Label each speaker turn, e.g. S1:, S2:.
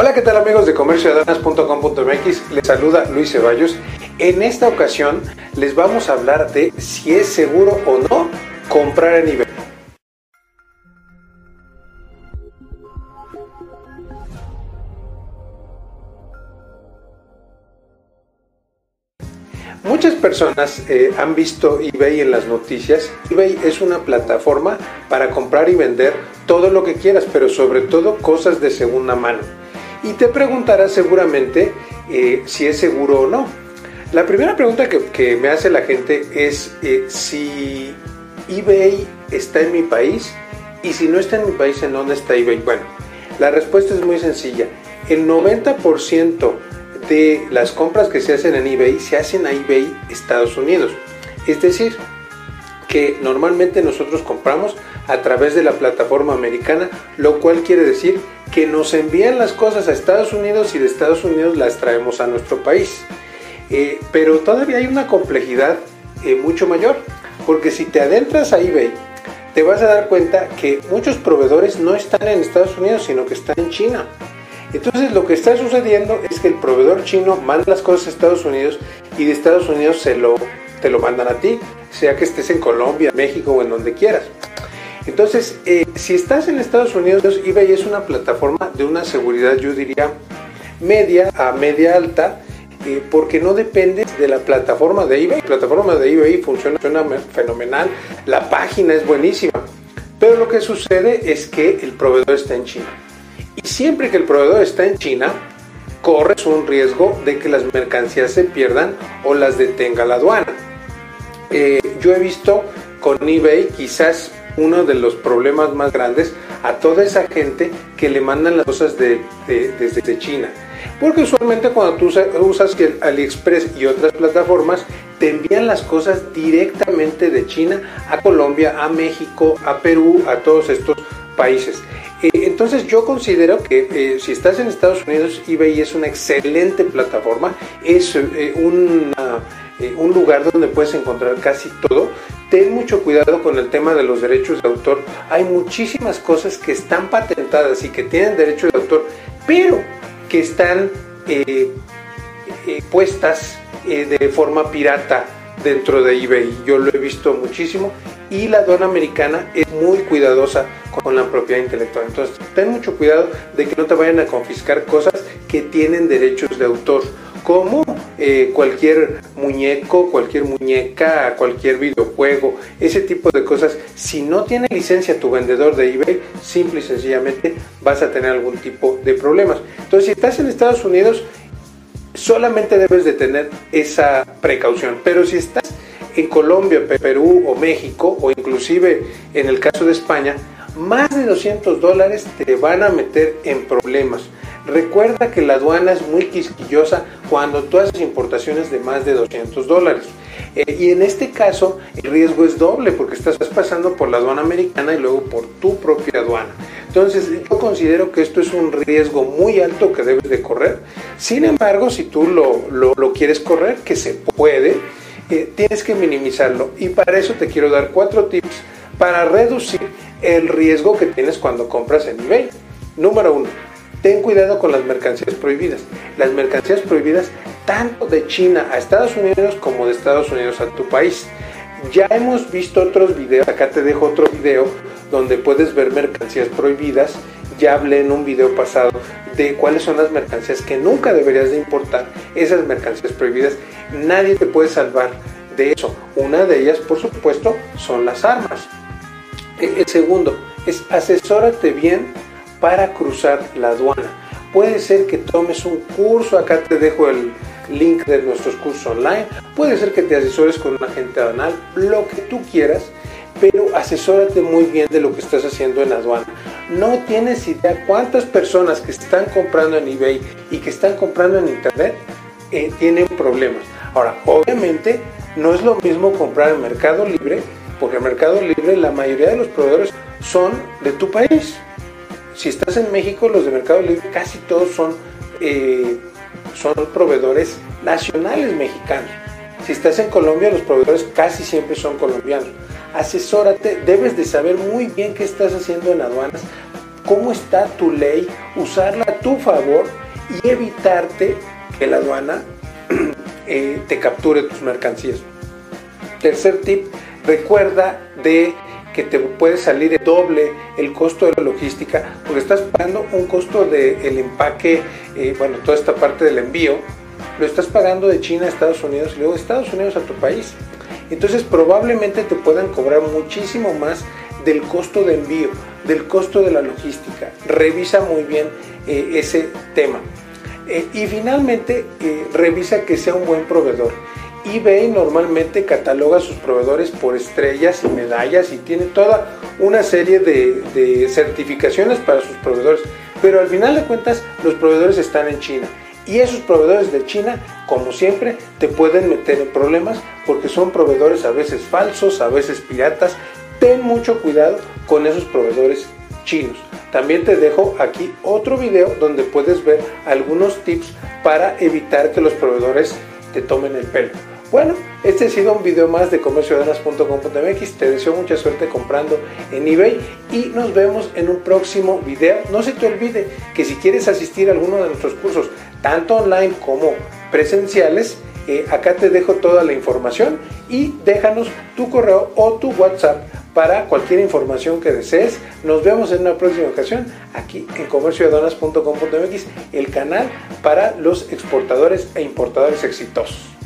S1: Hola, ¿qué tal amigos de comercioadanas.com.mx? Les saluda Luis Ceballos. En esta ocasión les vamos a hablar de si es seguro o no comprar en eBay. Muchas personas eh, han visto eBay en las noticias. eBay es una plataforma para comprar y vender todo lo que quieras, pero sobre todo cosas de segunda mano. Y te preguntarás seguramente eh, si es seguro o no. La primera pregunta que, me hace la gente es eh, si eBay está en mi país y si no está en mi país, ¿en dónde está eBay? Bueno, la respuesta es muy sencilla. El 90% de las compras que se hacen en eBay se hacen a eBay Estados Unidos. Es decir, que normalmente nosotros compramos a través de la plataforma americana, lo cual quiere decir que nos envían las cosas a Estados Unidos y de Estados Unidos las traemos a nuestro país. Eh, pero todavía hay una complejidad eh, mucho mayor, porque si te adentras a eBay, te vas a dar cuenta que muchos proveedores no están en Estados Unidos, sino que están en China. Entonces lo que está sucediendo es que el proveedor chino manda las cosas a Estados Unidos y de Estados Unidos se lo, te lo mandan a ti, sea que estés en Colombia, México o en donde quieras. Entonces, eh, si estás en Estados Unidos, eBay es una plataforma de una seguridad, yo diría, media a media alta, eh, porque no depende de la plataforma de eBay. La plataforma de eBay funciona, fenomenal, la página es buenísima, pero lo que sucede es que el proveedor está en China. Y siempre que el proveedor está en China, corres un riesgo de que las mercancías se pierdan o las detenga la aduana. Eh, yo he visto con eBay quizás uno de los problemas más grandes a toda esa gente que le mandan las cosas desde China. Porque usualmente cuando tú usas AliExpress y otras plataformas, te envían las cosas directamente de China a Colombia, a México, a Perú, a todos estos países. Eh, entonces yo considero que eh, si estás en Estados Unidos, eBay es una excelente plataforma, es eh, un lugar donde puedes encontrar casi todo. Ten mucho cuidado con el tema de los derechos de autor. Hay muchísimas cosas que están patentadas y que tienen derechos de autor, pero que están puestas de forma pirata dentro de eBay. Yo lo he visto muchísimo y la aduana americana es muy cuidadosa con la propiedad intelectual. Entonces, ten mucho cuidado de que no te vayan a confiscar cosas que tienen derechos de autor, eh, cualquier muñeco, cualquier muñeca, cualquier videojuego, ese tipo de cosas. Si no tiene licencia tu vendedor de eBay, simple y sencillamente vas a tener algún tipo de problemas. Entonces, si estás en Estados Unidos, solamente debes de tener esa precaución. Pero si estás en Colombia, Perú o México, o inclusive en el caso de España, más de 200 dólares te van a meter en problemas. Recuerda que la aduana es muy quisquillosa cuando tú haces importaciones de más de 200 dólares. Eh, y en este caso el riesgo es doble porque estás pasando por la aduana americana y luego por tu propia aduana. Entonces yo considero que esto es un riesgo muy alto que debes de correr. Sin embargo, si tú lo, lo, quieres correr, que se puede, eh, tienes que minimizarlo. Y para eso te quiero dar cuatro tips para reducir el riesgo que tienes cuando compras en eBay. Número uno, ten cuidado con las mercancías prohibidas. Las mercancías prohibidas tanto de China a Estados Unidos como de Estados Unidos a tu país. Ya hemos visto otros videos, acá te dejo otro video donde puedes ver mercancías prohibidas. Ya hablé en un video pasado de cuáles son las mercancías que nunca deberías de importar, esas mercancías prohibidas. Nadie te puede salvar de eso. Una de ellas, por supuesto, son las armas. El segundo es asesórate bien para cruzar la aduana. Puede ser que tomes un curso, acá te dejo el link de nuestros cursos online, puede ser que te asesores con un agente aduanal, lo que tú quieras, pero asesórate muy bien de lo que estás haciendo en aduana. No tienes idea cuántas personas que están comprando en eBay y que están comprando en internet eh, tienen problemas. Ahora, obviamente no es lo mismo comprar en Mercado Libre porque en Mercado Libre la mayoría de los proveedores son de tu país. Si estás en México, los de Mercado Libre casi todos son, eh, son proveedores nacionales mexicanos. Si estás en Colombia, los proveedores casi siempre son colombianos. Asesórate, debes de saber muy bien qué estás haciendo en aduanas cómo está tu ley, usarla a tu favor y evitarte que la aduana eh, te capture tus mercancías. Tercer tip, recuerda de que te puede salir doble el costo de la logística porque estás pagando un costo del empaque, eh, bueno, toda esta parte del envío, lo estás pagando de China a Estados Unidos y luego de Estados Unidos a tu país. Entonces probablemente te puedan cobrar muchísimo más del costo de envío, del costo de la logística. Revisa muy bien eh, ese tema. Eh, y finalmente, revisa que sea un buen proveedor eBay normalmente cataloga a sus proveedores por estrellas y medallas y tiene toda una serie de, certificaciones para sus proveedores. Pero al final de cuentas los proveedores están en China. Y esos proveedores de China, como siempre, te pueden meter en problemas porque son proveedores a veces falsos, a veces piratas. Ten mucho cuidado con esos proveedores chinos. También te dejo aquí otro video donde puedes ver algunos tips para evitar que los proveedores te tomen el pelo. Bueno, este ha sido un video más de comerciodanas.com.mx. Te deseo mucha suerte comprando en eBay y nos vemos en un próximo video. No se te olvide que si quieres asistir a alguno de nuestros cursos, tanto online como presenciales, eh, acá te dejo toda la información y déjanos tu correo o tu WhatsApp para cualquier información que desees. Nos vemos en una próxima ocasión aquí en comerciodanas.com.mx, el canal para los exportadores e importadores exitosos.